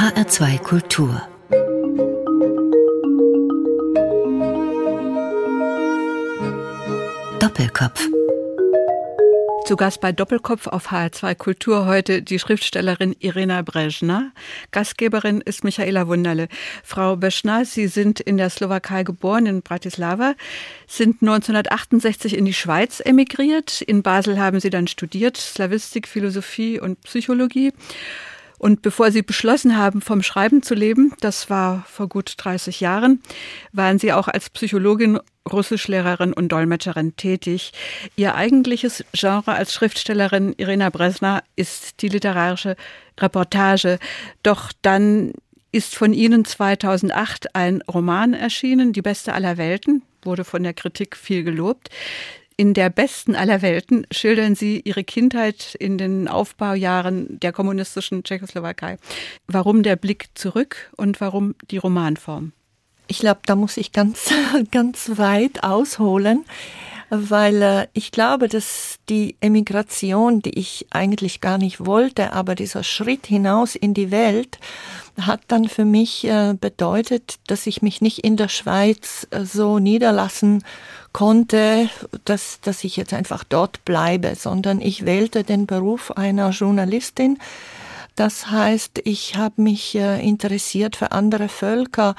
HR2 Kultur Doppelkopf zu Gast bei Doppelkopf auf HR2 Kultur heute die Schriftstellerin Irena Brezhna. Gastgeberin ist Michaela Wunderle. Frau Brezhna, Sie sind in der Slowakei geboren, in Bratislava, sind 1968 in die Schweiz emigriert. In Basel haben Sie dann studiert, Slavistik, Philosophie und Psychologie. Und bevor Sie beschlossen haben, vom Schreiben zu leben, das war vor gut 30 Jahren, waren Sie auch als Psychologin Russischlehrerin und Dolmetscherin tätig. Ihr eigentliches Genre als Schriftstellerin Irina Bresner ist die literarische Reportage. Doch dann ist von Ihnen 2008 ein Roman erschienen, Die beste aller Welten, wurde von der Kritik viel gelobt. In der besten aller Welten schildern Sie Ihre Kindheit in den Aufbaujahren der kommunistischen Tschechoslowakei. Warum der Blick zurück und warum die Romanform? Ich glaube, da muss ich ganz, ganz weit ausholen, weil äh, ich glaube, dass die Emigration, die ich eigentlich gar nicht wollte, aber dieser Schritt hinaus in die Welt, hat dann für mich äh, bedeutet, dass ich mich nicht in der Schweiz äh, so niederlassen konnte, dass, dass ich jetzt einfach dort bleibe, sondern ich wählte den Beruf einer Journalistin, das heißt, ich habe mich äh, interessiert für andere Völker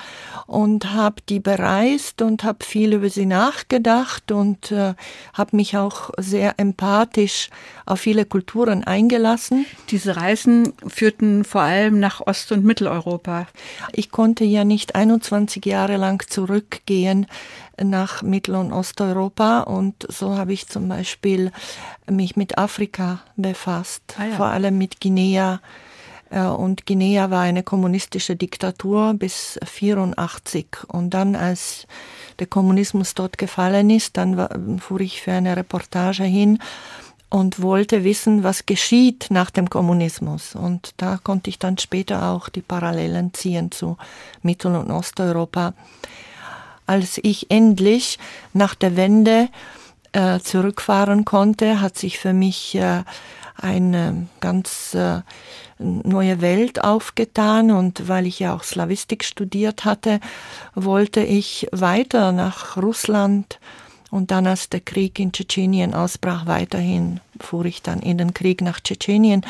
und habe die bereist und habe viel über sie nachgedacht und äh, habe mich auch sehr empathisch auf viele Kulturen eingelassen. Diese Reisen führten vor allem nach Ost- und Mitteleuropa. Ich konnte ja nicht 21 Jahre lang zurückgehen nach Mittel- und Osteuropa und so habe ich zum Beispiel mich mit Afrika befasst, ah ja. vor allem mit Guinea. Äh, und Guinea war eine kommunistische Diktatur bis 84 und dann als der Kommunismus dort gefallen ist, dann fuhr ich für eine Reportage hin und wollte wissen, was geschieht nach dem Kommunismus. Und da konnte ich dann später auch die Parallelen ziehen zu Mittel- und Osteuropa als ich endlich nach der Wende äh, zurückfahren konnte, hat sich für mich äh, eine ganz äh, neue Welt aufgetan und weil ich ja auch Slawistik studiert hatte, wollte ich weiter nach Russland und dann als der Krieg in Tschetschenien ausbrach, weiterhin fuhr ich dann in den Krieg nach Tschetschenien.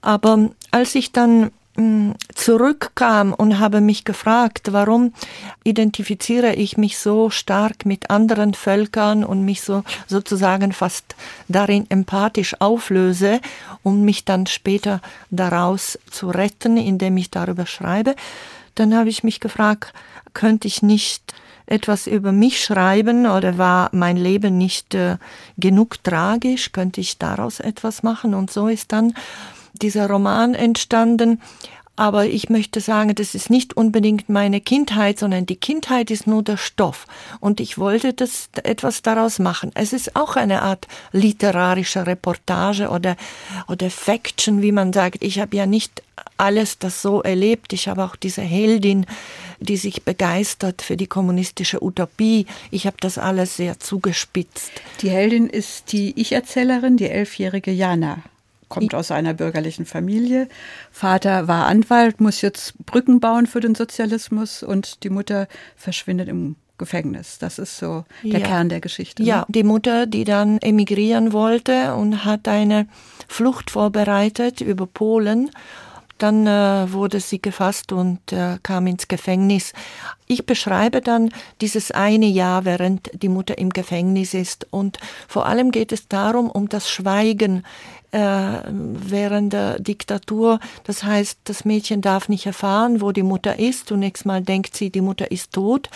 Aber als ich dann zurückkam und habe mich gefragt, warum identifiziere ich mich so stark mit anderen Völkern und mich so sozusagen fast darin empathisch auflöse, um mich dann später daraus zu retten, indem ich darüber schreibe, dann habe ich mich gefragt, könnte ich nicht etwas über mich schreiben oder war mein Leben nicht äh, genug tragisch, könnte ich daraus etwas machen? Und so ist dann dieser Roman entstanden. Aber ich möchte sagen, das ist nicht unbedingt meine Kindheit, sondern die Kindheit ist nur der Stoff. Und ich wollte das etwas daraus machen. Es ist auch eine Art literarische Reportage oder, oder Faction, wie man sagt. Ich habe ja nicht alles das so erlebt. Ich habe auch diese Heldin, die sich begeistert für die kommunistische Utopie. Ich habe das alles sehr zugespitzt. Die Heldin ist die Ich-Erzählerin, die elfjährige Jana kommt aus einer bürgerlichen Familie. Vater war Anwalt, muss jetzt Brücken bauen für den Sozialismus und die Mutter verschwindet im Gefängnis. Das ist so der ja. Kern der Geschichte. Ne? Ja, die Mutter, die dann emigrieren wollte und hat eine Flucht vorbereitet über Polen. Dann äh, wurde sie gefasst und äh, kam ins Gefängnis. Ich beschreibe dann dieses eine Jahr, während die Mutter im Gefängnis ist. Und vor allem geht es darum, um das Schweigen während der Diktatur. Das heißt, das Mädchen darf nicht erfahren, wo die Mutter ist. Zunächst mal denkt sie, die Mutter ist tot.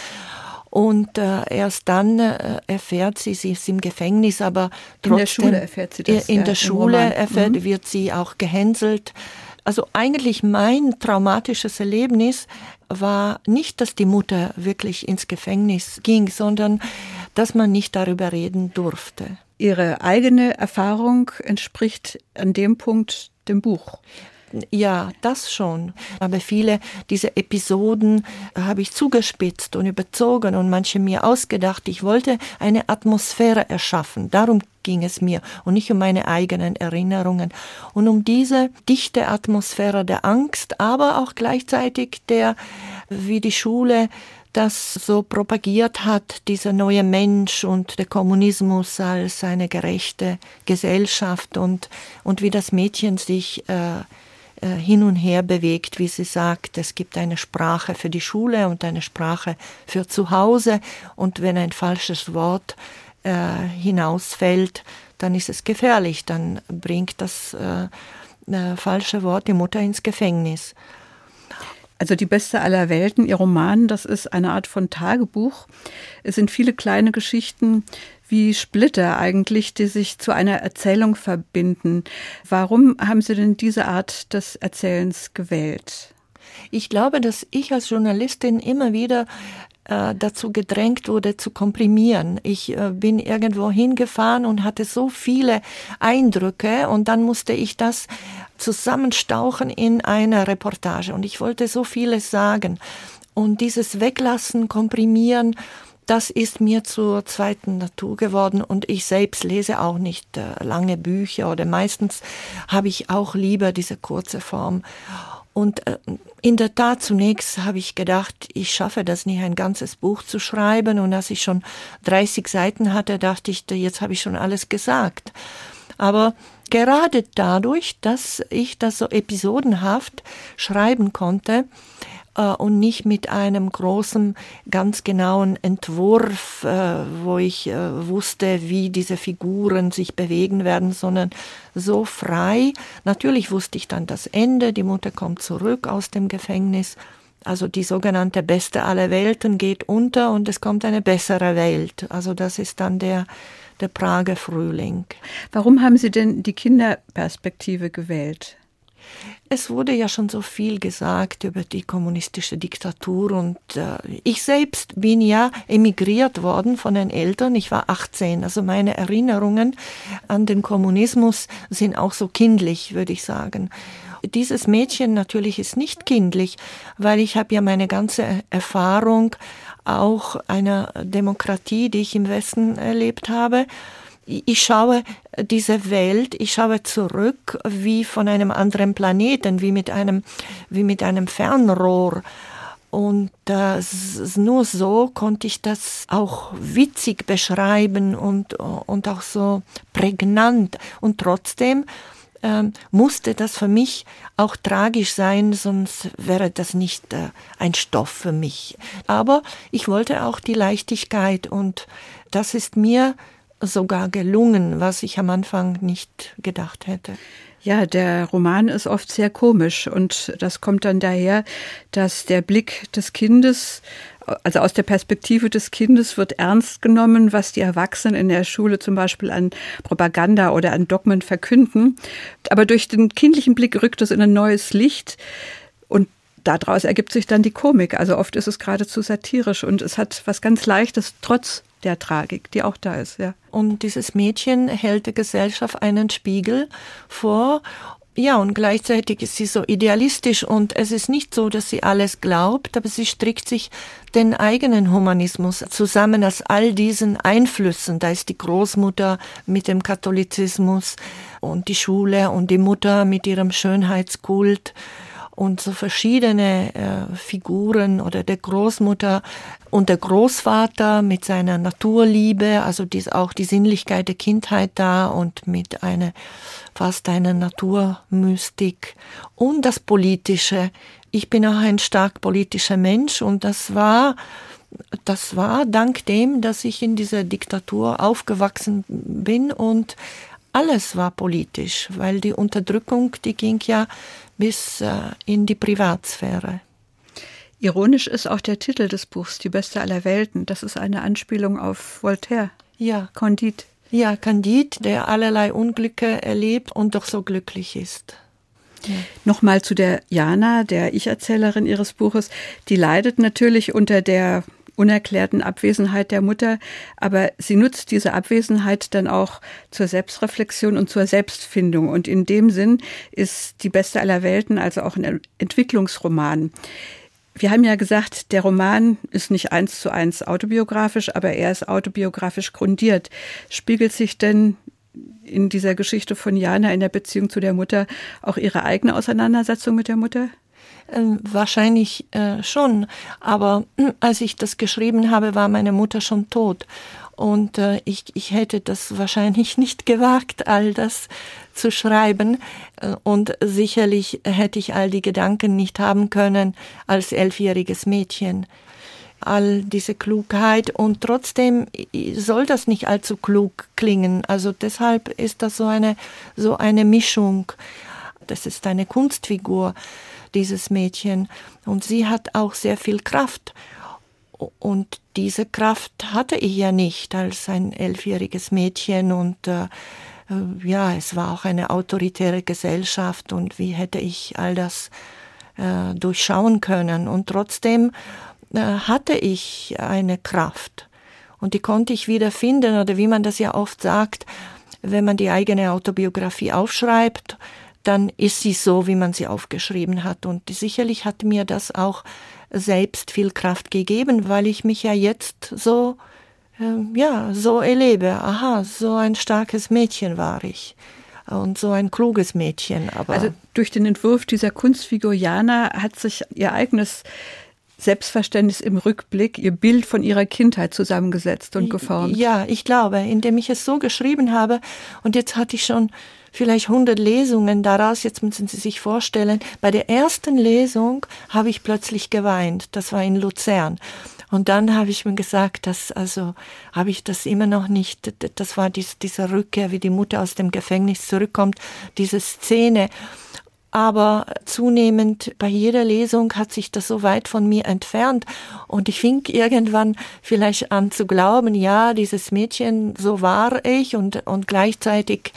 Und äh, erst dann äh, erfährt sie, sie ist im Gefängnis, aber trotzdem. In der Schule erfährt sie das. In ja, der Schule erfährt, mhm. wird sie auch gehänselt. Also eigentlich mein traumatisches Erlebnis war nicht, dass die Mutter wirklich ins Gefängnis ging, sondern dass man nicht darüber reden durfte. Ihre eigene Erfahrung entspricht an dem Punkt dem Buch. Ja, das schon. Aber viele dieser Episoden habe ich zugespitzt und überzogen und manche mir ausgedacht. Ich wollte eine Atmosphäre erschaffen. Darum ging es mir und nicht um meine eigenen Erinnerungen. Und um diese dichte Atmosphäre der Angst, aber auch gleichzeitig der, wie die Schule das so propagiert hat, dieser neue Mensch und der Kommunismus als eine gerechte Gesellschaft und, und wie das Mädchen sich äh, äh, hin und her bewegt, wie sie sagt, es gibt eine Sprache für die Schule und eine Sprache für zu Hause und wenn ein falsches Wort äh, hinausfällt, dann ist es gefährlich, dann bringt das äh, äh, falsche Wort die Mutter ins Gefängnis. Also die beste aller Welten, ihr Roman, das ist eine Art von Tagebuch. Es sind viele kleine Geschichten wie Splitter eigentlich, die sich zu einer Erzählung verbinden. Warum haben Sie denn diese Art des Erzählens gewählt? Ich glaube, dass ich als Journalistin immer wieder äh, dazu gedrängt wurde zu komprimieren. Ich äh, bin irgendwo hingefahren und hatte so viele Eindrücke und dann musste ich das zusammenstauchen in einer Reportage und ich wollte so vieles sagen. Und dieses Weglassen, Komprimieren, das ist mir zur zweiten Natur geworden und ich selbst lese auch nicht äh, lange Bücher oder meistens habe ich auch lieber diese kurze Form. Und äh, in der Tat zunächst habe ich gedacht, ich schaffe das nicht, ein ganzes Buch zu schreiben. Und als ich schon 30 Seiten hatte, dachte ich, jetzt habe ich schon alles gesagt. Aber gerade dadurch, dass ich das so episodenhaft schreiben konnte, äh, und nicht mit einem großen, ganz genauen Entwurf, äh, wo ich äh, wusste, wie diese Figuren sich bewegen werden, sondern so frei. Natürlich wusste ich dann das Ende, die Mutter kommt zurück aus dem Gefängnis. Also die sogenannte beste aller Welten geht unter und es kommt eine bessere Welt. Also das ist dann der, der Prager Frühling. Warum haben Sie denn die Kinderperspektive gewählt? Es wurde ja schon so viel gesagt über die kommunistische Diktatur und äh, ich selbst bin ja emigriert worden von den Eltern. Ich war 18, also meine Erinnerungen an den Kommunismus sind auch so kindlich, würde ich sagen. Dieses Mädchen natürlich ist nicht kindlich, weil ich habe ja meine ganze Erfahrung auch einer Demokratie, die ich im Westen erlebt habe, ich schaue diese Welt, ich schaue zurück wie von einem anderen Planeten, wie mit einem, wie mit einem Fernrohr. Und äh, nur so konnte ich das auch witzig beschreiben und, und auch so prägnant. Und trotzdem ähm, musste das für mich auch tragisch sein, sonst wäre das nicht äh, ein Stoff für mich. Aber ich wollte auch die Leichtigkeit und das ist mir sogar gelungen, was ich am Anfang nicht gedacht hätte. Ja, der Roman ist oft sehr komisch und das kommt dann daher, dass der Blick des Kindes, also aus der Perspektive des Kindes wird ernst genommen, was die Erwachsenen in der Schule zum Beispiel an Propaganda oder an Dogmen verkünden. Aber durch den kindlichen Blick rückt es in ein neues Licht und daraus ergibt sich dann die Komik. Also oft ist es geradezu satirisch und es hat was ganz Leichtes, trotz der Tragik, die auch da ist, ja. Und dieses Mädchen hält der Gesellschaft einen Spiegel vor ja, und gleichzeitig ist sie so idealistisch und es ist nicht so, dass sie alles glaubt, aber sie strickt sich den eigenen Humanismus zusammen aus all diesen Einflüssen. Da ist die Großmutter mit dem Katholizismus und die Schule und die Mutter mit ihrem Schönheitskult und so verschiedene äh, Figuren oder der Großmutter und der Großvater mit seiner Naturliebe, also dies, auch die Sinnlichkeit der Kindheit da und mit einer fast einer Naturmystik und das Politische. Ich bin auch ein stark politischer Mensch und das war das war dank dem, dass ich in dieser Diktatur aufgewachsen bin und alles war politisch, weil die Unterdrückung, die ging ja bis äh, in die Privatsphäre. Ironisch ist auch der Titel des Buchs, Die beste aller Welten. Das ist eine Anspielung auf Voltaire. Ja. Candide. Ja, Candide, der allerlei Unglücke erlebt und doch so glücklich ist. Ja. Nochmal zu der Jana, der Ich-Erzählerin Ihres Buches. Die leidet natürlich unter der unerklärten Abwesenheit der Mutter, aber sie nutzt diese Abwesenheit dann auch zur Selbstreflexion und zur Selbstfindung. Und in dem Sinn ist die beste aller Welten also auch ein Entwicklungsroman. Wir haben ja gesagt, der Roman ist nicht eins zu eins autobiografisch, aber er ist autobiografisch grundiert. Spiegelt sich denn in dieser Geschichte von Jana in der Beziehung zu der Mutter auch ihre eigene Auseinandersetzung mit der Mutter? Ähm, wahrscheinlich äh, schon, aber äh, als ich das geschrieben habe, war meine Mutter schon tot. Und äh, ich, ich hätte das wahrscheinlich nicht gewagt, all das zu schreiben. Äh, und sicherlich hätte ich all die Gedanken nicht haben können als elfjähriges Mädchen. All diese Klugheit und trotzdem soll das nicht allzu klug klingen. Also deshalb ist das so eine, so eine Mischung. Das ist eine Kunstfigur, dieses Mädchen. Und sie hat auch sehr viel Kraft. Und diese Kraft hatte ich ja nicht als ein elfjähriges Mädchen und äh, äh, ja, es war auch eine autoritäre Gesellschaft und wie hätte ich all das äh, durchschauen können. Und trotzdem äh, hatte ich eine Kraft und die konnte ich wieder finden oder wie man das ja oft sagt, wenn man die eigene Autobiografie aufschreibt, dann ist sie so, wie man sie aufgeschrieben hat. Und sicherlich hat mir das auch selbst viel Kraft gegeben, weil ich mich ja jetzt so, äh, ja, so erlebe. Aha, so ein starkes Mädchen war ich und so ein kluges Mädchen. Aber also durch den Entwurf dieser Kunstfigur Jana hat sich ihr eigenes Selbstverständnis im Rückblick, ihr Bild von ihrer Kindheit zusammengesetzt und geformt. Ja, ich glaube, indem ich es so geschrieben habe und jetzt hatte ich schon vielleicht 100 Lesungen daraus. Jetzt müssen Sie sich vorstellen, bei der ersten Lesung habe ich plötzlich geweint. Das war in Luzern. Und dann habe ich mir gesagt, dass, also, habe ich das immer noch nicht, das war dies, diese Rückkehr, wie die Mutter aus dem Gefängnis zurückkommt, diese Szene. Aber zunehmend bei jeder Lesung hat sich das so weit von mir entfernt und ich fing irgendwann vielleicht an zu glauben, ja, dieses Mädchen, so war ich und, und gleichzeitig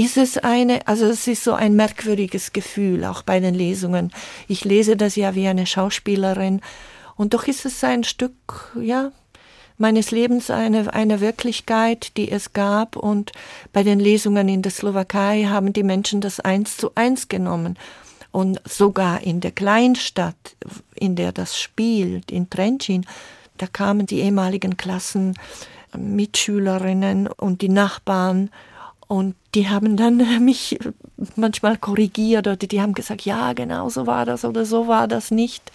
ist es eine, also es ist so ein merkwürdiges Gefühl, auch bei den Lesungen. Ich lese das ja wie eine Schauspielerin und doch ist es ein Stück, ja, meines Lebens eine, eine Wirklichkeit, die es gab und bei den Lesungen in der Slowakei haben die Menschen das eins zu eins genommen. Und sogar in der Kleinstadt, in der das spielt, in Trenčín, da kamen die ehemaligen Klassen, Mitschülerinnen und die Nachbarn und die haben dann mich manchmal korrigiert oder die haben gesagt, ja, genau so war das oder so war das nicht.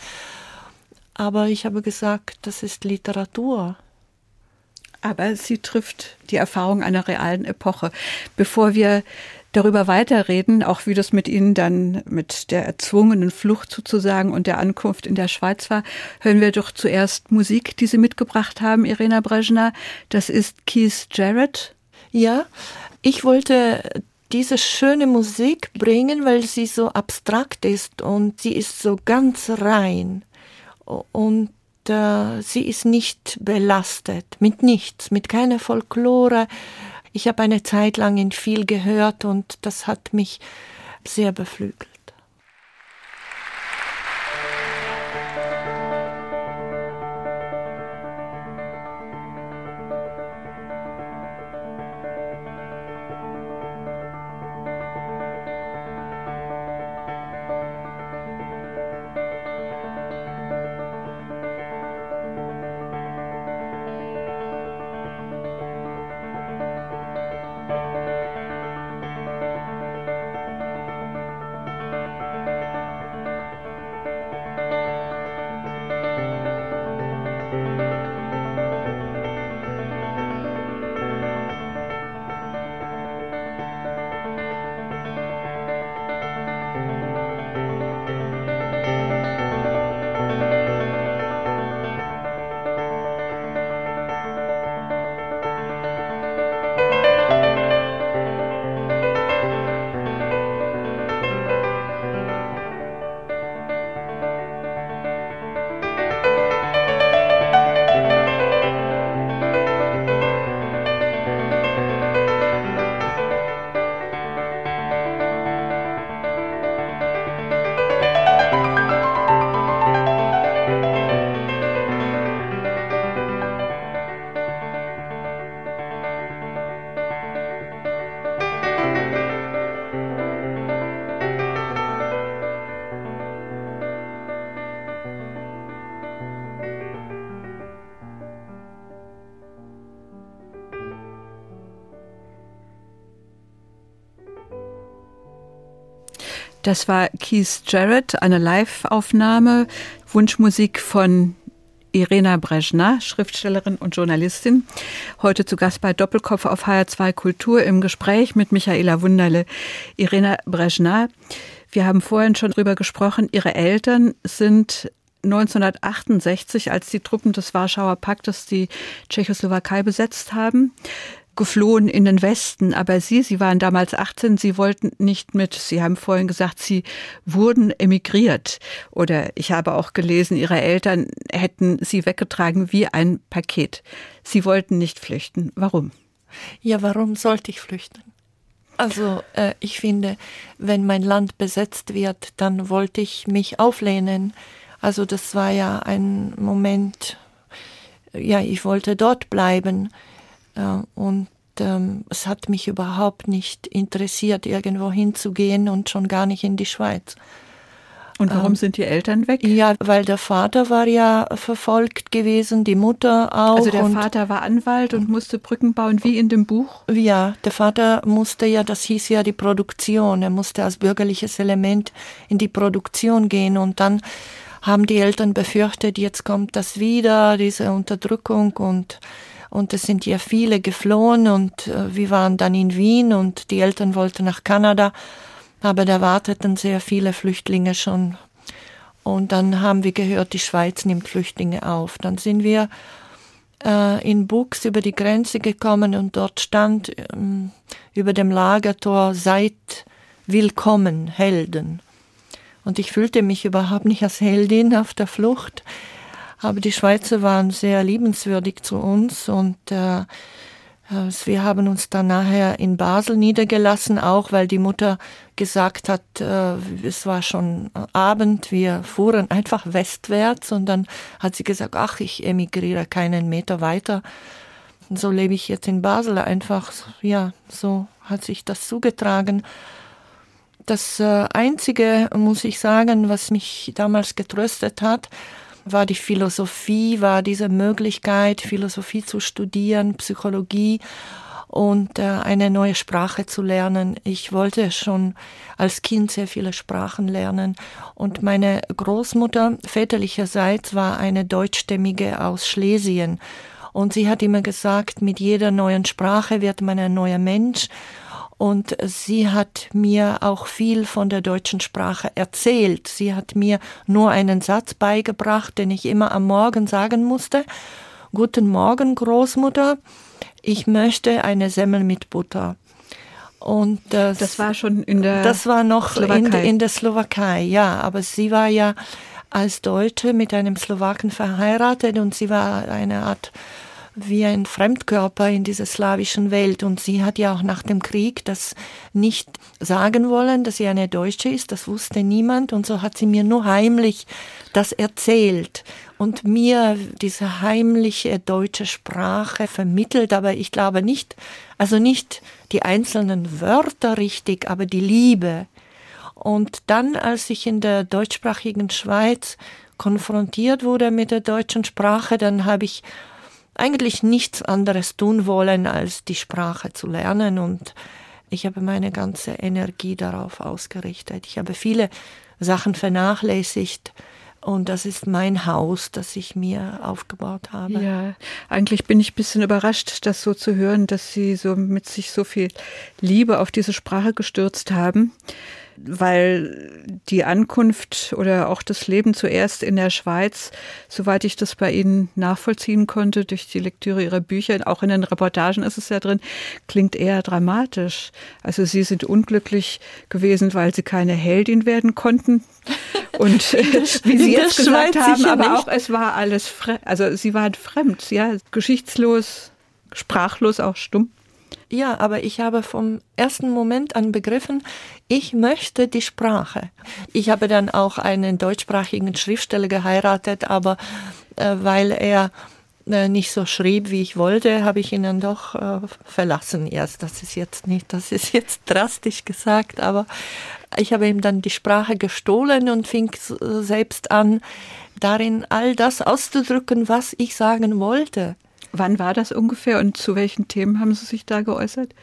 Aber ich habe gesagt, das ist Literatur. Aber sie trifft die Erfahrung einer realen Epoche. Bevor wir darüber weiterreden, auch wie das mit Ihnen dann mit der erzwungenen Flucht sozusagen und der Ankunft in der Schweiz war, hören wir doch zuerst Musik, die Sie mitgebracht haben, Irena Brezhna. Das ist Keith Jarrett. Ja, ich wollte diese schöne Musik bringen, weil sie so abstrakt ist und sie ist so ganz rein und äh, sie ist nicht belastet mit nichts, mit keiner Folklore. Ich habe eine Zeit lang in viel gehört und das hat mich sehr beflügelt. Das war Keith Jarrett, eine Live-Aufnahme, Wunschmusik von Irena Brezhna, Schriftstellerin und Journalistin. Heute zu Gast bei Doppelkopf auf HR2 Kultur im Gespräch mit Michaela Wunderle. Irena Brezhna, wir haben vorhin schon drüber gesprochen, Ihre Eltern sind 1968, als die Truppen des Warschauer Paktes die Tschechoslowakei besetzt haben, geflohen in den Westen. Aber Sie, Sie waren damals 18, Sie wollten nicht mit. Sie haben vorhin gesagt, Sie wurden emigriert. Oder ich habe auch gelesen, Ihre Eltern hätten Sie weggetragen wie ein Paket. Sie wollten nicht flüchten. Warum? Ja, warum sollte ich flüchten? Also äh, ich finde, wenn mein Land besetzt wird, dann wollte ich mich auflehnen. Also das war ja ein Moment, ja, ich wollte dort bleiben. Und ähm, es hat mich überhaupt nicht interessiert, irgendwo hinzugehen und schon gar nicht in die Schweiz. Und warum ähm, sind die Eltern weg? Ja, weil der Vater war ja verfolgt gewesen, die Mutter auch. Also der Vater war Anwalt und musste Brücken bauen, wie in dem Buch? Ja, der Vater musste ja, das hieß ja die Produktion, er musste als bürgerliches Element in die Produktion gehen und dann haben die Eltern befürchtet, jetzt kommt das wieder, diese Unterdrückung und und es sind ja viele geflohen und äh, wir waren dann in Wien und die Eltern wollten nach Kanada, aber da warteten sehr viele Flüchtlinge schon. Und dann haben wir gehört, die Schweiz nimmt Flüchtlinge auf. Dann sind wir äh, in Bux über die Grenze gekommen und dort stand ähm, über dem Lagertor Seid willkommen, Helden. Und ich fühlte mich überhaupt nicht als Heldin auf der Flucht. Aber die Schweizer waren sehr liebenswürdig zu uns und äh, äh, wir haben uns dann nachher in Basel niedergelassen, auch weil die Mutter gesagt hat, äh, es war schon Abend, wir fuhren einfach westwärts und dann hat sie gesagt, ach, ich emigriere keinen Meter weiter. So lebe ich jetzt in Basel einfach, ja, so hat sich das zugetragen. Das äh, Einzige, muss ich sagen, was mich damals getröstet hat, war die Philosophie, war diese Möglichkeit, Philosophie zu studieren, Psychologie und äh, eine neue Sprache zu lernen. Ich wollte schon als Kind sehr viele Sprachen lernen und meine Großmutter väterlicherseits war eine deutschstämmige aus Schlesien und sie hat immer gesagt, mit jeder neuen Sprache wird man ein neuer Mensch und sie hat mir auch viel von der deutschen Sprache erzählt. Sie hat mir nur einen Satz beigebracht, den ich immer am Morgen sagen musste. Guten Morgen, Großmutter. Ich möchte eine Semmel mit Butter. Und das, das war schon in der Das war noch in, in der Slowakei, ja. Aber sie war ja als Deutsche mit einem Slowaken verheiratet und sie war eine Art wie ein Fremdkörper in dieser slawischen Welt. Und sie hat ja auch nach dem Krieg das nicht sagen wollen, dass sie eine Deutsche ist. Das wusste niemand. Und so hat sie mir nur heimlich das erzählt und mir diese heimliche deutsche Sprache vermittelt. Aber ich glaube nicht, also nicht die einzelnen Wörter richtig, aber die Liebe. Und dann, als ich in der deutschsprachigen Schweiz konfrontiert wurde mit der deutschen Sprache, dann habe ich eigentlich nichts anderes tun wollen, als die Sprache zu lernen und ich habe meine ganze Energie darauf ausgerichtet. Ich habe viele Sachen vernachlässigt und das ist mein Haus, das ich mir aufgebaut habe. Ja, eigentlich bin ich ein bisschen überrascht, das so zu hören, dass Sie so mit sich so viel Liebe auf diese Sprache gestürzt haben weil die Ankunft oder auch das Leben zuerst in der Schweiz, soweit ich das bei Ihnen nachvollziehen konnte, durch die Lektüre Ihrer Bücher, auch in den Reportagen ist es ja drin, klingt eher dramatisch. Also Sie sind unglücklich gewesen, weil Sie keine Heldin werden konnten. Und wie Sie jetzt gesagt haben, aber nicht. auch es war alles. Also Sie waren fremd, ja, geschichtslos, sprachlos, auch stumm. Ja, aber ich habe vom ersten Moment an begriffen, ich möchte die Sprache. Ich habe dann auch einen deutschsprachigen Schriftsteller geheiratet, aber äh, weil er äh, nicht so schrieb, wie ich wollte, habe ich ihn dann doch äh, verlassen erst. Das ist jetzt nicht, das ist jetzt drastisch gesagt, aber ich habe ihm dann die Sprache gestohlen und fing selbst an, darin all das auszudrücken, was ich sagen wollte. Wann war das ungefähr und zu welchen Themen haben Sie sich da geäußert?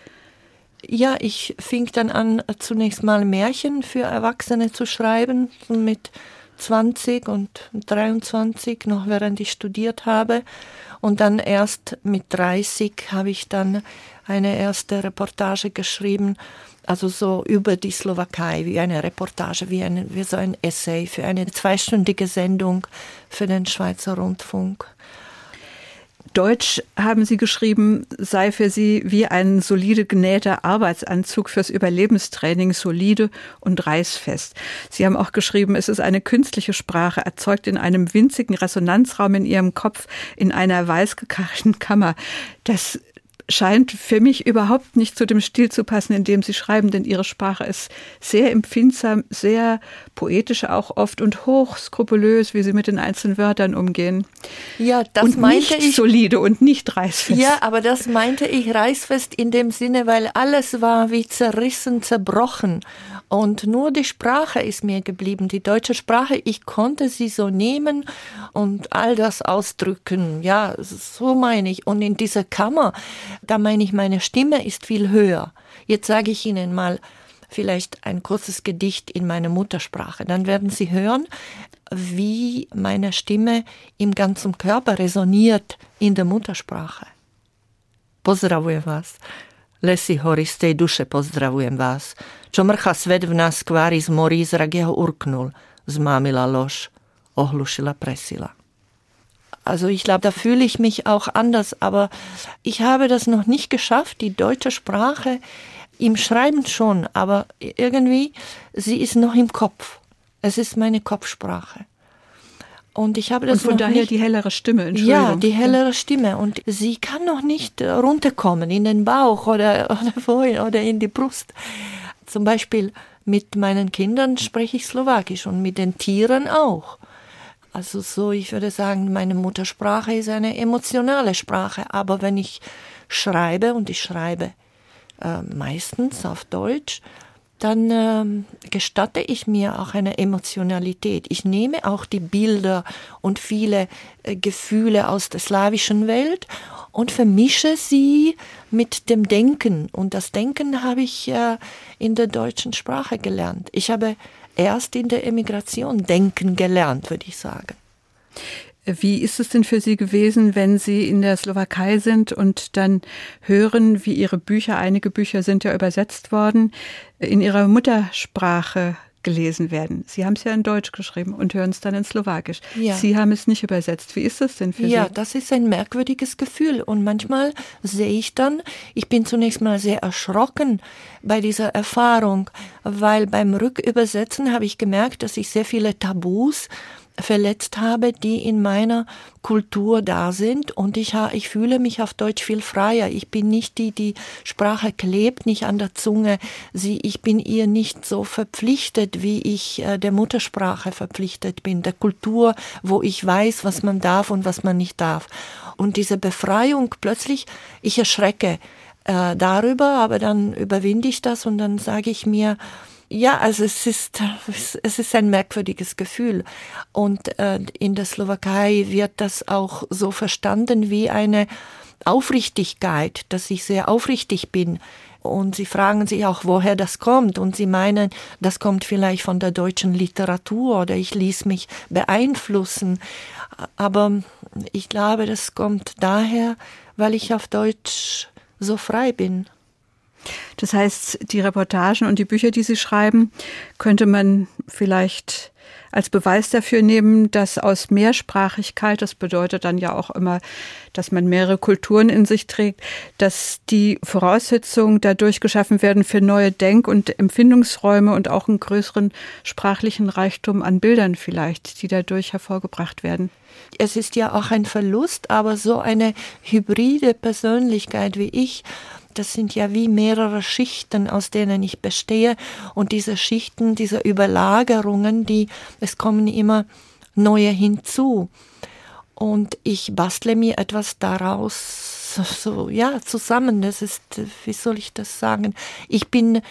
Ja, ich fing dann an, zunächst mal Märchen für Erwachsene zu schreiben, mit 20 und 23, noch während ich studiert habe. Und dann erst mit 30 habe ich dann eine erste Reportage geschrieben, also so über die Slowakei, wie eine Reportage, wie, eine, wie so ein Essay für eine zweistündige Sendung für den Schweizer Rundfunk. Deutsch haben Sie geschrieben, sei für Sie wie ein solide genähter Arbeitsanzug fürs Überlebenstraining solide und reißfest. Sie haben auch geschrieben, es ist eine künstliche Sprache, erzeugt in einem winzigen Resonanzraum in Ihrem Kopf in einer weißgekachelten Kammer. Das scheint für mich überhaupt nicht zu dem Stil zu passen, in dem Sie schreiben, denn Ihre Sprache ist sehr empfindsam, sehr poetisch auch oft und hoch skrupulös, wie Sie mit den einzelnen Wörtern umgehen. Ja, das und meinte nicht ich. solide und nicht reißfest. Ja, aber das meinte ich reißfest in dem Sinne, weil alles war wie zerrissen, zerbrochen. Und nur die Sprache ist mir geblieben, die deutsche Sprache. Ich konnte sie so nehmen und all das ausdrücken. Ja, so meine ich. Und in dieser Kammer, da meine ich, meine Stimme ist viel höher. Jetzt sage ich Ihnen mal vielleicht ein kurzes Gedicht in meiner Muttersprache. Dann werden Sie hören, wie meine Stimme im ganzen Körper resoniert in der Muttersprache. Pozdravujem was. Lesy hory z tej duše pozdravujem vás. Čo mrcha svet v nás kvári z morí, zrak jeho urknul. Zmámila lož, ohlušila presila. Also ich glaube, da fühle ich mich auch anders, aber ich habe das noch nicht geschafft, die deutsche Sprache im Schreiben schon, aber irgendwie, sie ist noch im Kopf. Es ist meine Kopfsprache. Und ich habe das Und von daher nicht, die hellere Stimme, Entschuldigung. Ja, die hellere Stimme. Und sie kann noch nicht runterkommen in den Bauch oder, oder wohin oder in die Brust. Zum Beispiel mit meinen Kindern spreche ich Slowakisch und mit den Tieren auch. Also so, ich würde sagen, meine Muttersprache ist eine emotionale Sprache. Aber wenn ich schreibe und ich schreibe äh, meistens auf Deutsch, dann ähm, gestatte ich mir auch eine Emotionalität. Ich nehme auch die Bilder und viele äh, Gefühle aus der slawischen Welt und vermische sie mit dem Denken. Und das Denken habe ich äh, in der deutschen Sprache gelernt. Ich habe erst in der Emigration denken gelernt, würde ich sagen. Wie ist es denn für Sie gewesen, wenn Sie in der Slowakei sind und dann hören, wie Ihre Bücher, einige Bücher sind ja übersetzt worden, in Ihrer Muttersprache gelesen werden? Sie haben es ja in Deutsch geschrieben und hören es dann in Slowakisch. Ja. Sie haben es nicht übersetzt. Wie ist das denn für ja, Sie? Ja, das ist ein merkwürdiges Gefühl. Und manchmal sehe ich dann, ich bin zunächst mal sehr erschrocken bei dieser Erfahrung, weil beim Rückübersetzen habe ich gemerkt, dass ich sehr viele Tabus verletzt habe, die in meiner Kultur da sind und ich, ich fühle mich auf Deutsch viel freier. Ich bin nicht die, die Sprache klebt nicht an der Zunge. Sie, ich bin ihr nicht so verpflichtet, wie ich äh, der Muttersprache verpflichtet bin, der Kultur, wo ich weiß, was man darf und was man nicht darf. Und diese Befreiung plötzlich, ich erschrecke äh, darüber, aber dann überwinde ich das und dann sage ich mir, ja, also es ist, es ist ein merkwürdiges Gefühl. Und äh, in der Slowakei wird das auch so verstanden wie eine Aufrichtigkeit, dass ich sehr aufrichtig bin. Und sie fragen sich auch, woher das kommt. Und sie meinen, das kommt vielleicht von der deutschen Literatur oder ich ließ mich beeinflussen. Aber ich glaube, das kommt daher, weil ich auf Deutsch so frei bin. Das heißt, die Reportagen und die Bücher, die Sie schreiben, könnte man vielleicht als Beweis dafür nehmen, dass aus Mehrsprachigkeit, das bedeutet dann ja auch immer, dass man mehrere Kulturen in sich trägt, dass die Voraussetzungen dadurch geschaffen werden für neue Denk- und Empfindungsräume und auch einen größeren sprachlichen Reichtum an Bildern vielleicht, die dadurch hervorgebracht werden. Es ist ja auch ein Verlust, aber so eine hybride Persönlichkeit wie ich das sind ja wie mehrere Schichten, aus denen ich bestehe. Und diese Schichten, diese Überlagerungen, die, es kommen immer neue hinzu. Und ich bastle mir etwas daraus so, ja, zusammen. Das ist, wie soll ich das sagen? Ich bin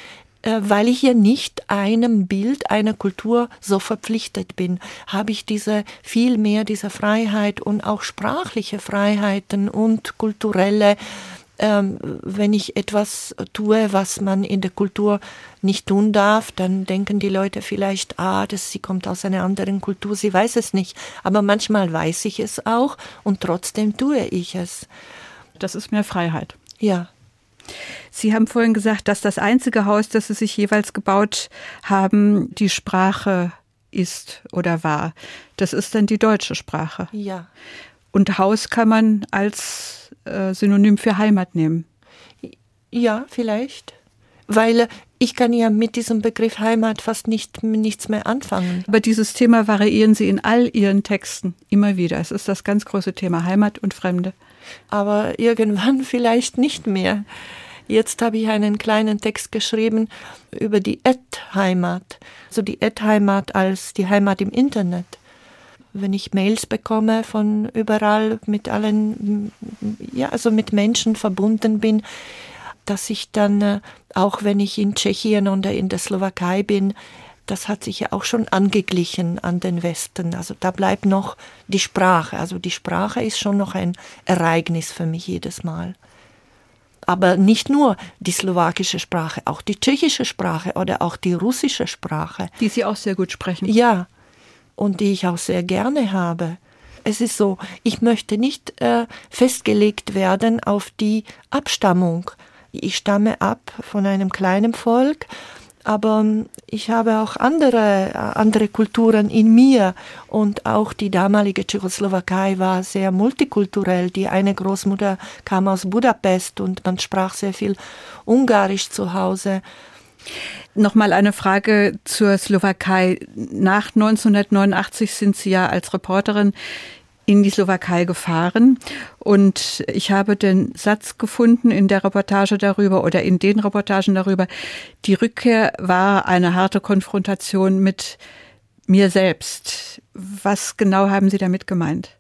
äh, weil ich ja nicht einem Bild einer Kultur so verpflichtet bin, habe ich diese viel mehr diese Freiheit und auch sprachliche Freiheiten und kulturelle ähm, wenn ich etwas tue, was man in der Kultur nicht tun darf, dann denken die Leute vielleicht, ah, das, sie kommt aus einer anderen Kultur, sie weiß es nicht. Aber manchmal weiß ich es auch und trotzdem tue ich es. Das ist mehr Freiheit. Ja. Sie haben vorhin gesagt, dass das einzige Haus, das Sie sich jeweils gebaut haben, die Sprache ist oder war. Das ist dann die deutsche Sprache. Ja. Und Haus kann man als äh, Synonym für Heimat nehmen. Ja, vielleicht. Weil ich kann ja mit diesem Begriff Heimat fast nicht, nichts mehr anfangen. Aber dieses Thema variieren Sie in all Ihren Texten immer wieder. Es ist das ganz große Thema Heimat und Fremde. Aber irgendwann vielleicht nicht mehr. Jetzt habe ich einen kleinen Text geschrieben über die Ad-Heimat. So die Ad-Heimat als die Heimat im Internet wenn ich Mails bekomme von überall mit allen, ja, also mit Menschen verbunden bin, dass ich dann, äh, auch wenn ich in Tschechien oder in der Slowakei bin, das hat sich ja auch schon angeglichen an den Westen. Also da bleibt noch die Sprache. Also die Sprache ist schon noch ein Ereignis für mich jedes Mal. Aber nicht nur die slowakische Sprache, auch die tschechische Sprache oder auch die russische Sprache. Die Sie auch sehr gut sprechen. Ja, und die ich auch sehr gerne habe. Es ist so, ich möchte nicht äh, festgelegt werden auf die Abstammung. Ich stamme ab von einem kleinen Volk, aber ähm, ich habe auch andere, äh, andere Kulturen in mir und auch die damalige Tschechoslowakei war sehr multikulturell. Die eine Großmutter kam aus Budapest und man sprach sehr viel Ungarisch zu Hause. Nochmal eine Frage zur Slowakei. Nach 1989 sind Sie ja als Reporterin in die Slowakei gefahren und ich habe den Satz gefunden in der Reportage darüber oder in den Reportagen darüber, die Rückkehr war eine harte Konfrontation mit mir selbst. Was genau haben Sie damit gemeint?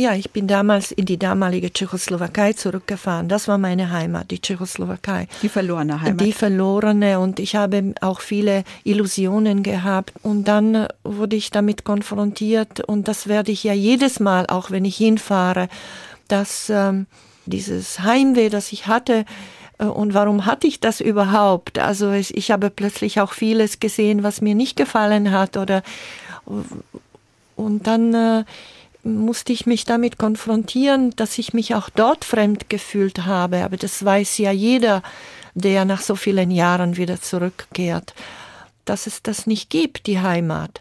Ja, ich bin damals in die damalige Tschechoslowakei zurückgefahren. Das war meine Heimat, die Tschechoslowakei. Die verlorene Heimat. Die verlorene und ich habe auch viele Illusionen gehabt. Und dann wurde ich damit konfrontiert und das werde ich ja jedes Mal, auch wenn ich hinfahre, dass ähm, dieses Heimweh, das ich hatte, äh, und warum hatte ich das überhaupt? Also ich, ich habe plötzlich auch vieles gesehen, was mir nicht gefallen hat oder und dann äh, musste ich mich damit konfrontieren, dass ich mich auch dort fremd gefühlt habe. Aber das weiß ja jeder, der nach so vielen Jahren wieder zurückkehrt, dass es das nicht gibt, die Heimat.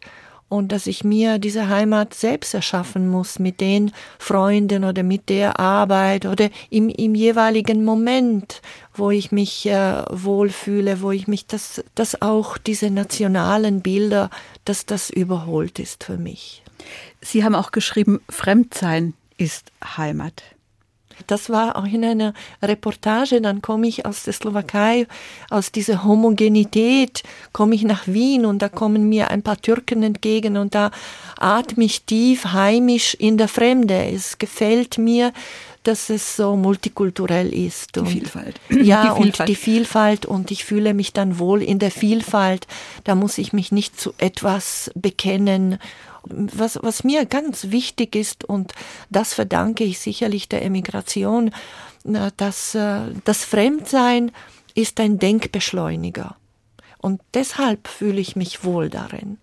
Und dass ich mir diese Heimat selbst erschaffen muss mit den Freunden oder mit der Arbeit oder im, im jeweiligen Moment, wo ich mich äh, wohlfühle, wo ich mich, dass, dass auch diese nationalen Bilder, dass das überholt ist für mich. Sie haben auch geschrieben, Fremdsein ist Heimat. Das war auch in einer Reportage, dann komme ich aus der Slowakei, aus dieser Homogenität, komme ich nach Wien und da kommen mir ein paar Türken entgegen und da atme ich tief heimisch in der Fremde. Es gefällt mir, dass es so multikulturell ist. Die und, Vielfalt. Ja, die Vielfalt. und die Vielfalt und ich fühle mich dann wohl in der Vielfalt. Da muss ich mich nicht zu etwas bekennen was, was mir ganz wichtig ist, und das verdanke ich sicherlich der Emigration, dass äh, das Fremdsein ist ein Denkbeschleuniger. Und deshalb fühle ich mich wohl darin.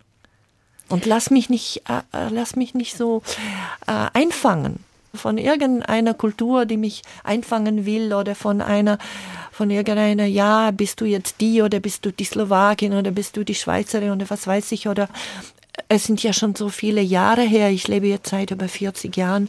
Und lass mich nicht, äh, äh, lass mich nicht so äh, einfangen von irgendeiner Kultur, die mich einfangen will oder von einer, von irgendeiner, ja, bist du jetzt die oder bist du die Slowakin oder bist du die Schweizerin oder was weiß ich oder es sind ja schon so viele Jahre her. Ich lebe jetzt seit über 40 Jahren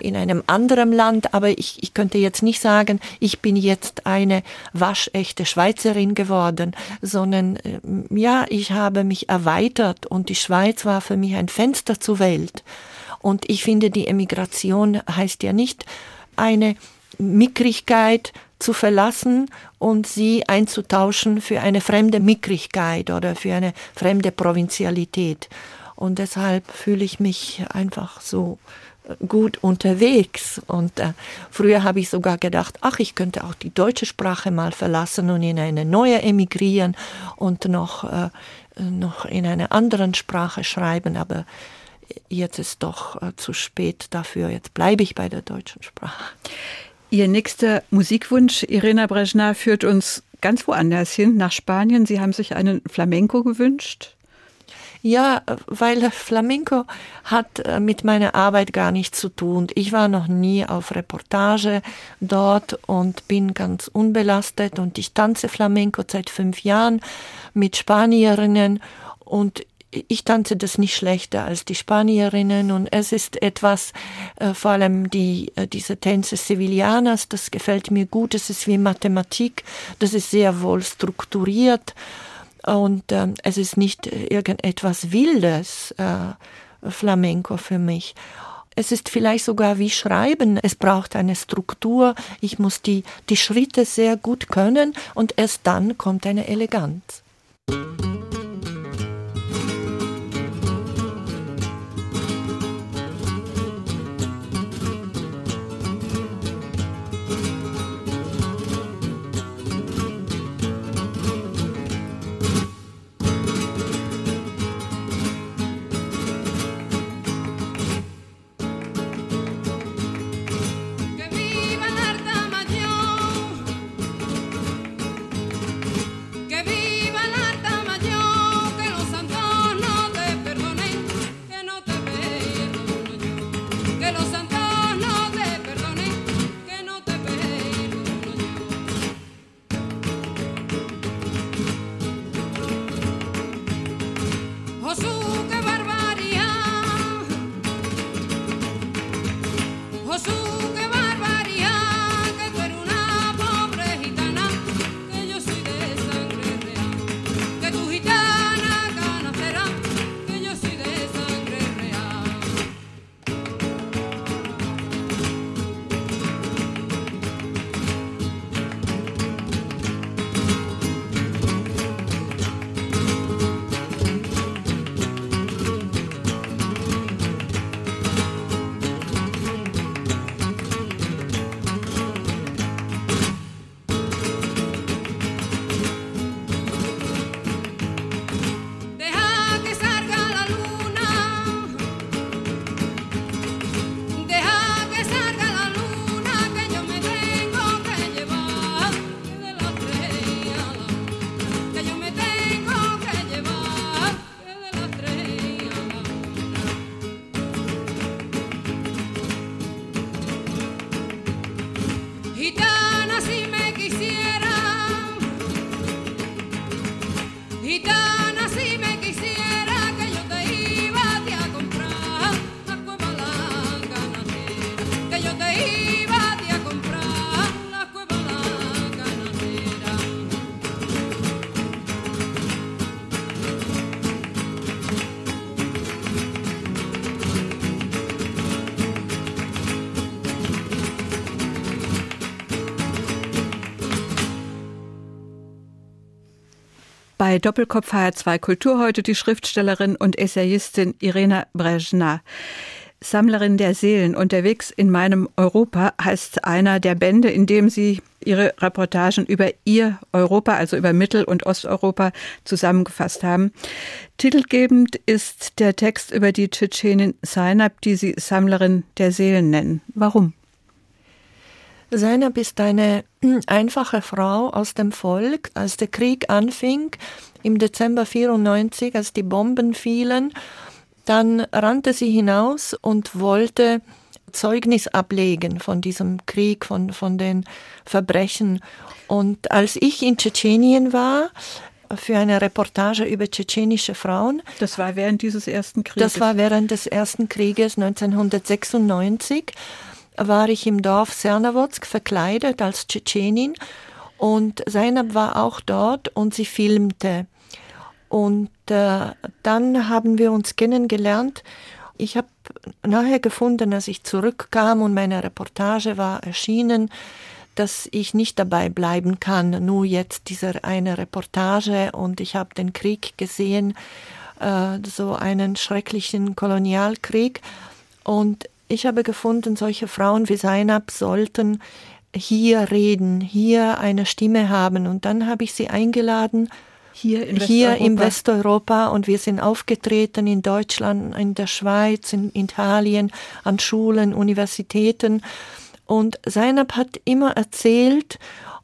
in einem anderen Land, aber ich, ich könnte jetzt nicht sagen, ich bin jetzt eine waschechte Schweizerin geworden, sondern äh, ja, ich habe mich erweitert und die Schweiz war für mich ein Fenster zur Welt. Und ich finde, die Emigration heißt ja nicht eine Mickrigkeit zu verlassen und sie einzutauschen für eine fremde Mickrigkeit oder für eine fremde Provinzialität. Und deshalb fühle ich mich einfach so äh, gut unterwegs. Und äh, früher habe ich sogar gedacht, ach, ich könnte auch die deutsche Sprache mal verlassen und in eine neue emigrieren und noch, äh, noch in einer anderen Sprache schreiben. Aber jetzt ist doch äh, zu spät dafür. Jetzt bleibe ich bei der deutschen Sprache. Ihr nächster Musikwunsch, Irena Brezhna, führt uns ganz woanders hin, nach Spanien. Sie haben sich einen Flamenco gewünscht. Ja, weil Flamenco hat äh, mit meiner Arbeit gar nichts zu tun. Ich war noch nie auf Reportage dort und bin ganz unbelastet und ich tanze Flamenco seit fünf Jahren mit Spanierinnen und ich tanze das nicht schlechter als die Spanierinnen und es ist etwas, äh, vor allem die, äh, diese Tänze Sevillanas, das gefällt mir gut, es ist wie Mathematik, das ist sehr wohl strukturiert und äh, es ist nicht irgendetwas Wildes, äh, Flamenco für mich. Es ist vielleicht sogar wie Schreiben. Es braucht eine Struktur. Ich muss die, die Schritte sehr gut können und erst dann kommt eine Eleganz. Bei Doppelkopf HR2 Kultur heute die Schriftstellerin und Essayistin Irena Brezhna. Sammlerin der Seelen. Unterwegs in meinem Europa heißt einer der Bände, in dem sie ihre Reportagen über ihr Europa, also über Mittel- und Osteuropa zusammengefasst haben. Titelgebend ist der Text über die Tschetschenin Seinab, die sie Sammlerin der Seelen nennen. Warum? Zainab ist eine einfache Frau aus dem Volk. Als der Krieg anfing, im Dezember 94, als die Bomben fielen, dann rannte sie hinaus und wollte Zeugnis ablegen von diesem Krieg, von, von den Verbrechen. Und als ich in Tschetschenien war, für eine Reportage über tschetschenische Frauen. Das war während dieses ersten Krieges. Das war während des ersten Krieges 1996 war ich im Dorf Sernawotsk verkleidet als Tschetschenin und Zainab war auch dort und sie filmte. Und äh, dann haben wir uns kennengelernt. Ich habe nachher gefunden, als ich zurückkam und meine Reportage war erschienen, dass ich nicht dabei bleiben kann, nur jetzt diese eine Reportage und ich habe den Krieg gesehen, äh, so einen schrecklichen Kolonialkrieg und ich habe gefunden, solche Frauen wie Seinab sollten hier reden, hier eine Stimme haben. Und dann habe ich sie eingeladen, hier, in hier Westeuropa. im Westeuropa und wir sind aufgetreten in Deutschland, in der Schweiz, in Italien, an Schulen, Universitäten. Und Seinab hat immer erzählt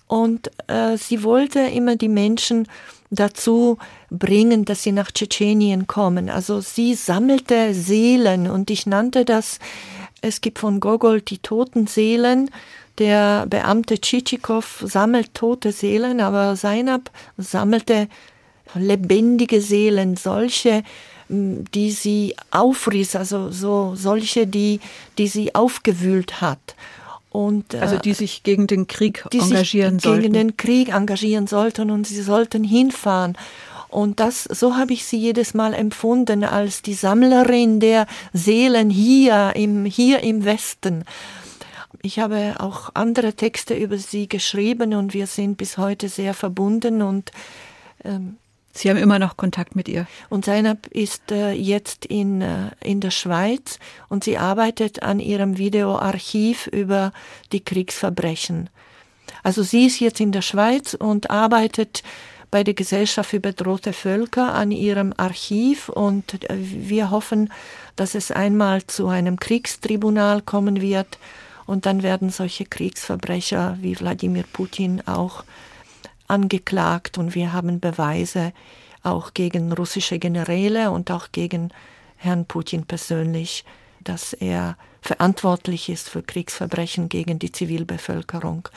und äh, sie wollte immer die Menschen dazu bringen, dass sie nach Tschetschenien kommen. Also sie sammelte Seelen und ich nannte das, es gibt von Gogol die toten Seelen. Der Beamte Tschitschikow sammelt tote Seelen, aber Seinab sammelte lebendige Seelen, solche, die sie aufriss, also so solche, die, die sie aufgewühlt hat. Und, also die sich gegen den Krieg engagieren sich sollten. Gegen den Krieg engagieren sollten und sie sollten hinfahren. Und das, so habe ich sie jedes Mal empfunden als die Sammlerin der Seelen hier im, hier im Westen. Ich habe auch andere Texte über sie geschrieben und wir sind bis heute sehr verbunden und ähm, Sie haben immer noch Kontakt mit ihr. Und Zainab ist äh, jetzt in, äh, in der Schweiz und sie arbeitet an ihrem Videoarchiv über die Kriegsverbrechen. Also sie ist jetzt in der Schweiz und arbeitet bei der Gesellschaft für bedrohte Völker an ihrem Archiv und wir hoffen, dass es einmal zu einem Kriegstribunal kommen wird und dann werden solche Kriegsverbrecher wie Wladimir Putin auch angeklagt und wir haben Beweise auch gegen russische Generäle und auch gegen Herrn Putin persönlich, dass er verantwortlich ist für Kriegsverbrechen gegen die Zivilbevölkerung.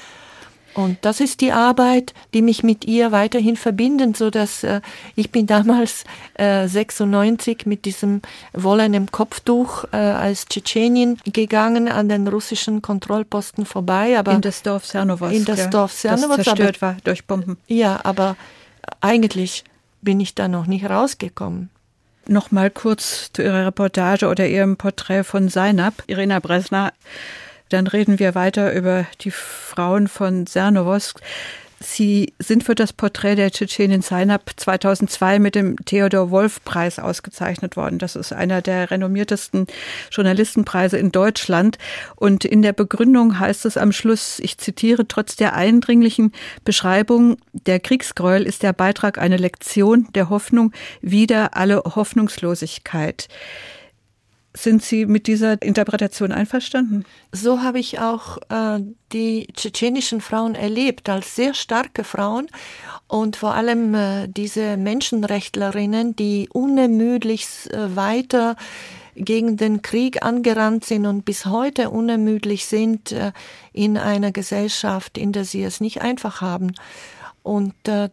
Und das ist die Arbeit, die mich mit ihr weiterhin verbindet, so dass äh, ich bin damals äh, 96 mit diesem wollenen Kopftuch äh, als Tschetschenien gegangen an den russischen Kontrollposten vorbei, aber in das Dorf Cernovost, in das ja, Dorf Cernovost, das zerstört aber, war durch Bomben. Ja, aber eigentlich bin ich da noch nicht rausgekommen. Noch mal kurz zu Ihrer Reportage oder Ihrem Porträt von Seinab, Irina Bresner. Dann reden wir weiter über die Frauen von Sernowosk. Sie sind für das Porträt der Tschetschenin Zainab 2002 mit dem Theodor Wolf Preis ausgezeichnet worden. Das ist einer der renommiertesten Journalistenpreise in Deutschland. Und in der Begründung heißt es am Schluss, ich zitiere, trotz der eindringlichen Beschreibung der Kriegsgräuel ist der Beitrag eine Lektion der Hoffnung wider alle Hoffnungslosigkeit. Sind Sie mit dieser Interpretation einverstanden? So habe ich auch äh, die tschetschenischen Frauen erlebt, als sehr starke Frauen und vor allem äh, diese Menschenrechtlerinnen, die unermüdlich äh, weiter gegen den Krieg angerannt sind und bis heute unermüdlich sind äh, in einer Gesellschaft, in der sie es nicht einfach haben. Und äh,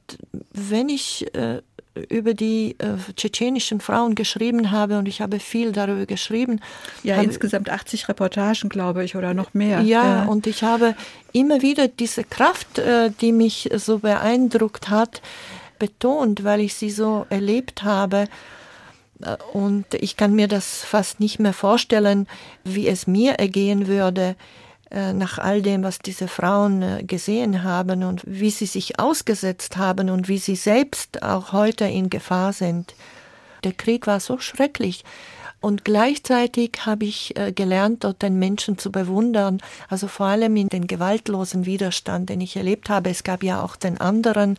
wenn ich äh, über die äh, tschetschenischen Frauen geschrieben habe und ich habe viel darüber geschrieben. Ja, habe, insgesamt 80 Reportagen, glaube ich, oder noch mehr. Ja, äh. und ich habe immer wieder diese Kraft, äh, die mich so beeindruckt hat, betont, weil ich sie so erlebt habe. Äh, und ich kann mir das fast nicht mehr vorstellen, wie es mir ergehen würde, nach all dem, was diese Frauen äh, gesehen haben und wie sie sich ausgesetzt haben und wie sie selbst auch heute in Gefahr sind. Der Krieg war so schrecklich. Und gleichzeitig habe ich äh, gelernt, dort den Menschen zu bewundern, also vor allem in den gewaltlosen Widerstand, den ich erlebt habe. Es gab ja auch den anderen,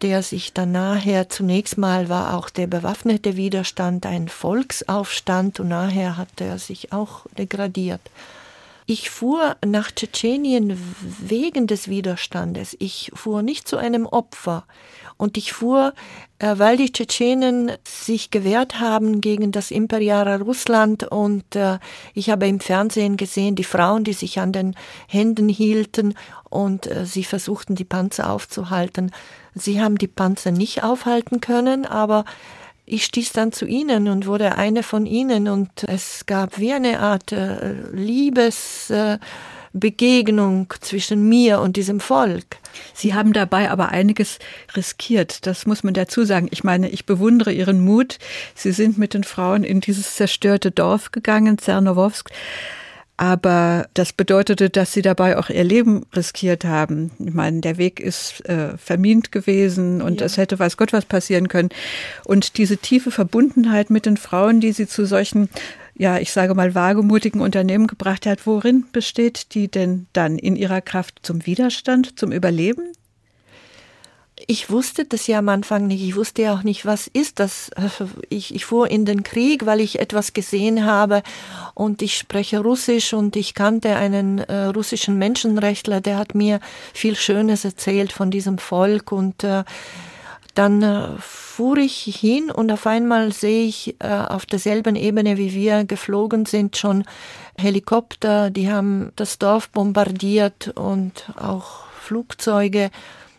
der sich dann nachher zunächst mal war auch der bewaffnete Widerstand ein Volksaufstand und nachher hat er sich auch degradiert. Ich fuhr nach Tschetschenien wegen des Widerstandes. Ich fuhr nicht zu einem Opfer. Und ich fuhr, äh, weil die Tschetschenen sich gewehrt haben gegen das imperiale Russland. Und äh, ich habe im Fernsehen gesehen, die Frauen, die sich an den Händen hielten und äh, sie versuchten, die Panzer aufzuhalten. Sie haben die Panzer nicht aufhalten können, aber ich stieß dann zu ihnen und wurde eine von ihnen und es gab wie eine Art äh, Liebesbegegnung äh, zwischen mir und diesem Volk. Sie haben dabei aber einiges riskiert, das muss man dazu sagen. Ich meine, ich bewundere Ihren Mut. Sie sind mit den Frauen in dieses zerstörte Dorf gegangen, Zernowowsk aber das bedeutete, dass sie dabei auch ihr Leben riskiert haben. Ich meine, der Weg ist äh, vermint gewesen und ja. es hätte weiß Gott was passieren können. Und diese tiefe Verbundenheit mit den Frauen, die sie zu solchen, ja, ich sage mal, wagemutigen Unternehmen gebracht hat, worin besteht die denn dann in ihrer Kraft zum Widerstand, zum Überleben? Ich wusste das ja am Anfang nicht. Ich wusste ja auch nicht, was ist das. Ich, ich fuhr in den Krieg, weil ich etwas gesehen habe und ich spreche Russisch und ich kannte einen äh, russischen Menschenrechtler, der hat mir viel Schönes erzählt von diesem Volk und äh, dann äh, fuhr ich hin und auf einmal sehe ich äh, auf derselben Ebene, wie wir geflogen sind, schon Helikopter, die haben das Dorf bombardiert und auch Flugzeuge.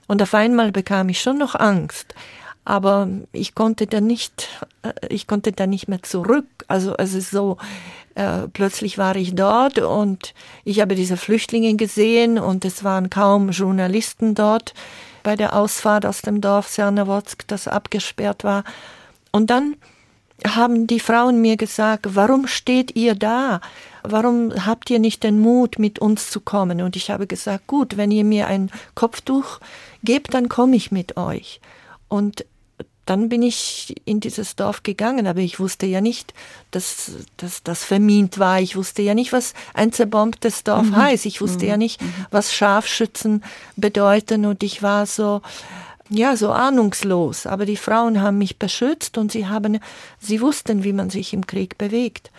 Und auf einmal bekam ich schon noch Angst. Aber ich konnte da nicht, äh, ich konnte da nicht mehr zurück. Also es ist so, äh, plötzlich war ich dort und ich habe diese Flüchtlinge gesehen und es waren kaum Journalisten dort bei der Ausfahrt aus dem Dorf Sernowodsk, das abgesperrt war. Und dann haben die Frauen mir gesagt, warum steht ihr da? Warum habt ihr nicht den Mut, mit uns zu kommen? Und ich habe gesagt, gut, wenn ihr mir ein Kopftuch gebt, dann komme ich mit euch. Und dann bin ich in dieses Dorf gegangen, aber ich wusste ja nicht, dass, dass das vermint war. Ich wusste ja nicht, was ein zerbombtes Dorf mhm. heißt. Ich wusste mhm. ja nicht, mhm. was Scharfschützen bedeuten. Und ich war so, ja, so ahnungslos. Aber die Frauen haben mich beschützt und sie haben, sie wussten, wie man sich im Krieg bewegt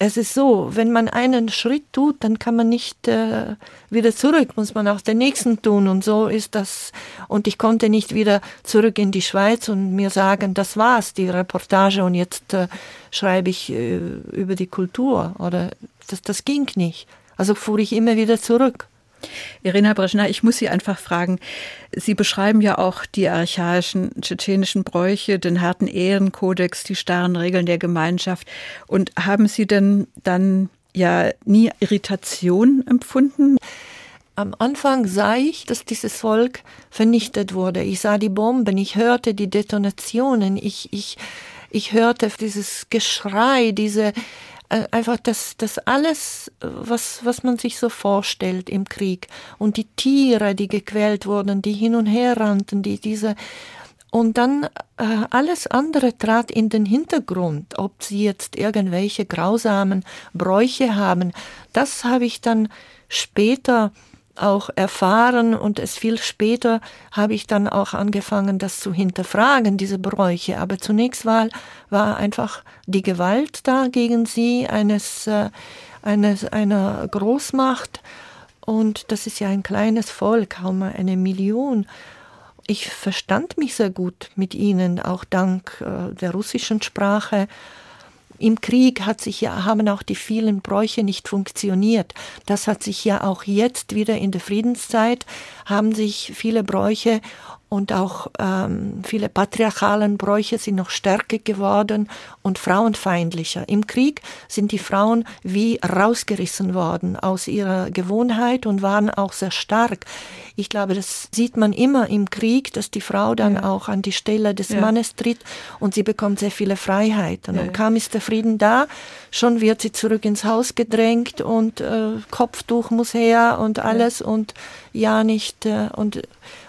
es ist so, wenn man einen Schritt tut, dann kann man nicht äh, wieder zurück, muss man auch den nächsten tun. Und so ist das. Und ich konnte nicht wieder zurück in die Schweiz und mir sagen, das war's, die Reportage, und jetzt äh, schreibe ich äh, über die Kultur. Oder das, das ging nicht. Also fuhr ich immer wieder zurück. Irina Brezhna, ich muss Sie einfach fragen, Sie beschreiben ja auch die archaischen tschetschenischen Bräuche, den harten Ehrenkodex, die starren Regeln der Gemeinschaft. Und haben Sie denn dann ja nie Irritation empfunden? Am Anfang sah ich, dass dieses Volk vernichtet wurde. Ich sah die Bomben, ich hörte die Detonationen, ich, ich, ich hörte dieses Geschrei, diese einfach das, das alles, was, was man sich so vorstellt im Krieg. Und die Tiere, die gequält wurden, die hin und her rannten, die diese, und dann äh, alles andere trat in den Hintergrund, ob sie jetzt irgendwelche grausamen Bräuche haben. Das habe ich dann später auch erfahren und es viel später habe ich dann auch angefangen, das zu hinterfragen, diese Bräuche. Aber zunächst war, war einfach die Gewalt da gegen sie, eines, äh, eines, einer Großmacht. Und das ist ja ein kleines Volk, kaum eine Million. Ich verstand mich sehr gut mit ihnen, auch dank äh, der russischen Sprache im Krieg hat sich ja, haben auch die vielen Bräuche nicht funktioniert. Das hat sich ja auch jetzt wieder in der Friedenszeit, haben sich viele Bräuche und auch ähm, viele patriarchalen Bräuche sind noch stärker geworden und frauenfeindlicher. Im Krieg sind die Frauen wie rausgerissen worden aus ihrer Gewohnheit und waren auch sehr stark. Ich glaube, das sieht man immer im Krieg, dass die Frau dann ja. auch an die Stelle des ja. Mannes tritt und sie bekommt sehr viele Freiheiten. Ja, und kaum ist der Frieden da, schon wird sie zurück ins Haus gedrängt und äh, Kopftuch muss her und alles und ja nicht äh, und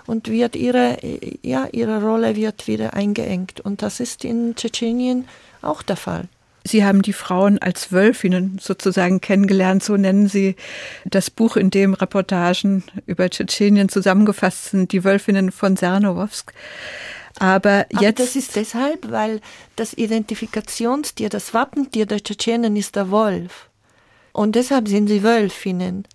und wird ihre, ja, ihre Rolle wird wieder eingeengt. Und das ist in Tschetschenien auch der Fall. Sie haben die Frauen als Wölfinnen sozusagen kennengelernt, so nennen Sie das Buch, in dem Reportagen über Tschetschenien zusammengefasst sind, die Wölfinnen von Sernowowsk. Aber jetzt. Aber das ist deshalb, weil das Identifikationstier, das Wappentier der Tschetschenen ist der Wolf. Und deshalb sind sie Wölfinnen.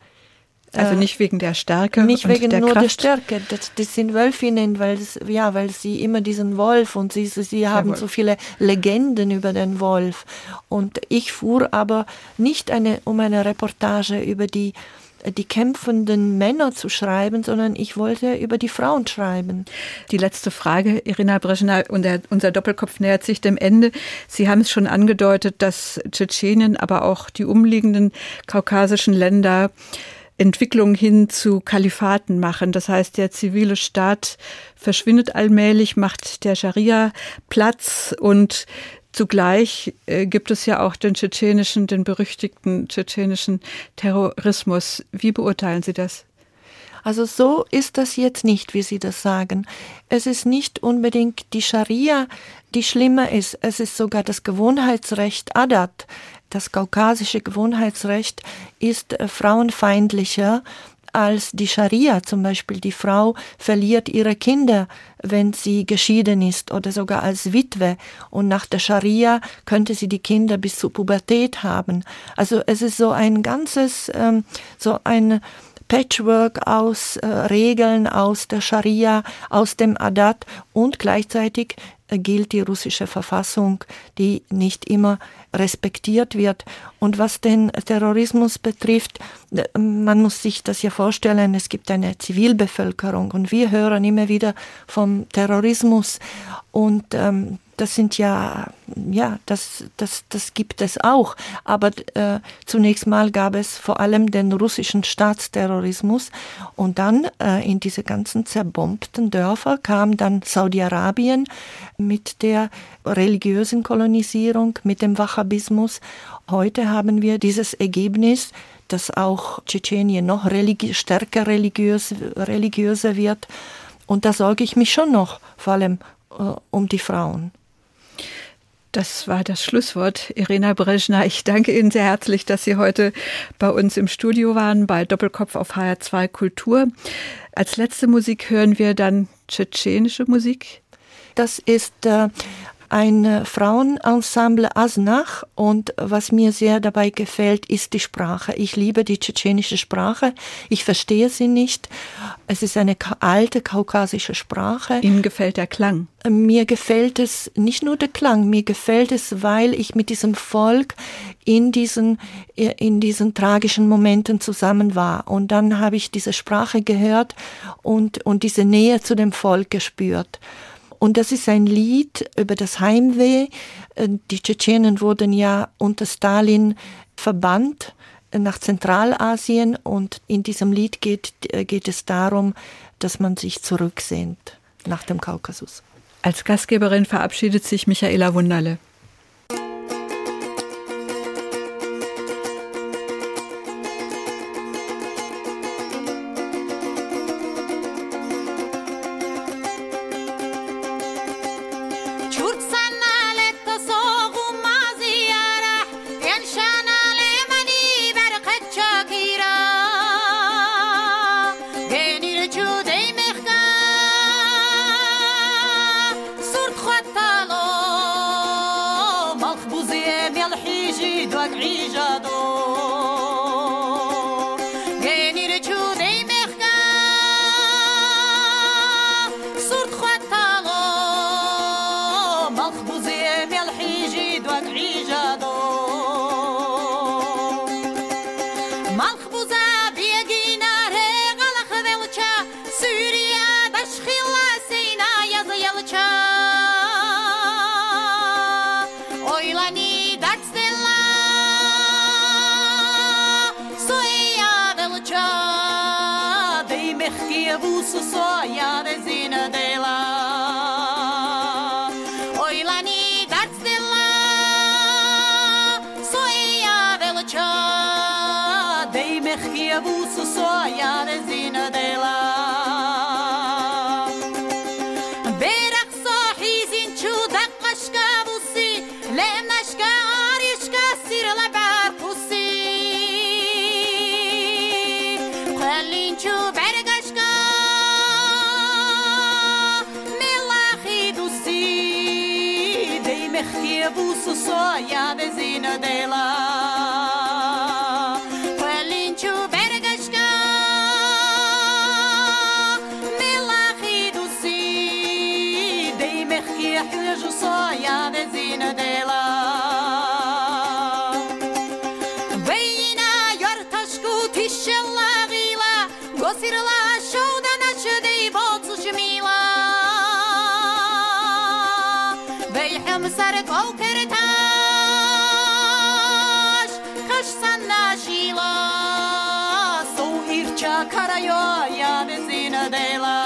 Also äh, nicht wegen der Stärke. Nicht wegen der nur Kraft. der Stärke. Das, das sind Wölfinnen, weil, ja, weil sie immer diesen Wolf und sie, sie haben so viele Legenden über den Wolf. Und ich fuhr aber nicht eine, um eine Reportage über die die kämpfenden Männer zu schreiben, sondern ich wollte über die Frauen schreiben. Die letzte Frage, Irina Breschner, unser Doppelkopf nähert sich dem Ende. Sie haben es schon angedeutet, dass Tschetschenien, aber auch die umliegenden kaukasischen Länder Entwicklung hin zu Kalifaten machen. Das heißt, der zivile Staat verschwindet allmählich, macht der Scharia Platz und Zugleich äh, gibt es ja auch den tschetschenischen, den berüchtigten tschetschenischen Terrorismus. Wie beurteilen Sie das? Also so ist das jetzt nicht, wie Sie das sagen. Es ist nicht unbedingt die Scharia, die schlimmer ist. Es ist sogar das Gewohnheitsrecht Adat, das kaukasische Gewohnheitsrecht ist äh, frauenfeindlicher als die Scharia zum Beispiel. Die Frau verliert ihre Kinder, wenn sie geschieden ist oder sogar als Witwe. Und nach der Scharia könnte sie die Kinder bis zur Pubertät haben. Also es ist so ein ganzes, ähm, so ein Patchwork aus äh, Regeln aus der Scharia, aus dem Adat und gleichzeitig äh, gilt die russische Verfassung, die nicht immer respektiert wird. Und was den Terrorismus betrifft, äh, man muss sich das ja vorstellen, es gibt eine Zivilbevölkerung und wir hören immer wieder vom Terrorismus und ähm, das sind ja, ja, das, das, das gibt es auch. Aber äh, zunächst mal gab es vor allem den russischen Staatsterrorismus und dann äh, in diese ganzen zerbombten Dörfer kam dann Saudi-Arabien mit der religiösen Kolonisierung, mit dem Wahhabismus. Heute haben wir dieses Ergebnis, dass auch Tschetschenien noch religi stärker religiös, religiöser wird. Und da sorge ich mich schon noch, vor allem äh, um die Frauen. Das war das Schlusswort. Irena Brezhna, ich danke Ihnen sehr herzlich, dass Sie heute bei uns im Studio waren, bei Doppelkopf auf HR2 Kultur. Als letzte Musik hören wir dann tschetschenische Musik. Das ist äh, ein Frauenensemble Asnach und was mir sehr dabei gefällt, ist die Sprache. Ich liebe die tschetschenische Sprache. Ich verstehe sie nicht. Es ist eine alte kaukasische Sprache. Ihnen gefällt der Klang? Mir gefällt es nicht nur der Klang, mir gefällt es, weil ich mit diesem Volk in diesen, in diesen tragischen Momenten zusammen war. Und dann habe ich diese Sprache gehört und, und diese Nähe zu dem Volk gespürt. Und das ist ein Lied über das Heimweh. Äh, die Tschetschenen wurden ja unter Stalin verbannt nach Zentralasien und in diesem Lied geht, äh, geht es darum, dass man sich zurücksehnt nach dem Kaukasus. Als Gastgeberin verabschiedet sich Michaela Wunderle. rebuço só a resina dela. Oi, Lani, that's the la. Soia dela cha. Dei me rebuço só a resina dela. Desina dela سر کاکر تاش کش سن نشیلا سو هیرچا کرایا یا بزین دیلا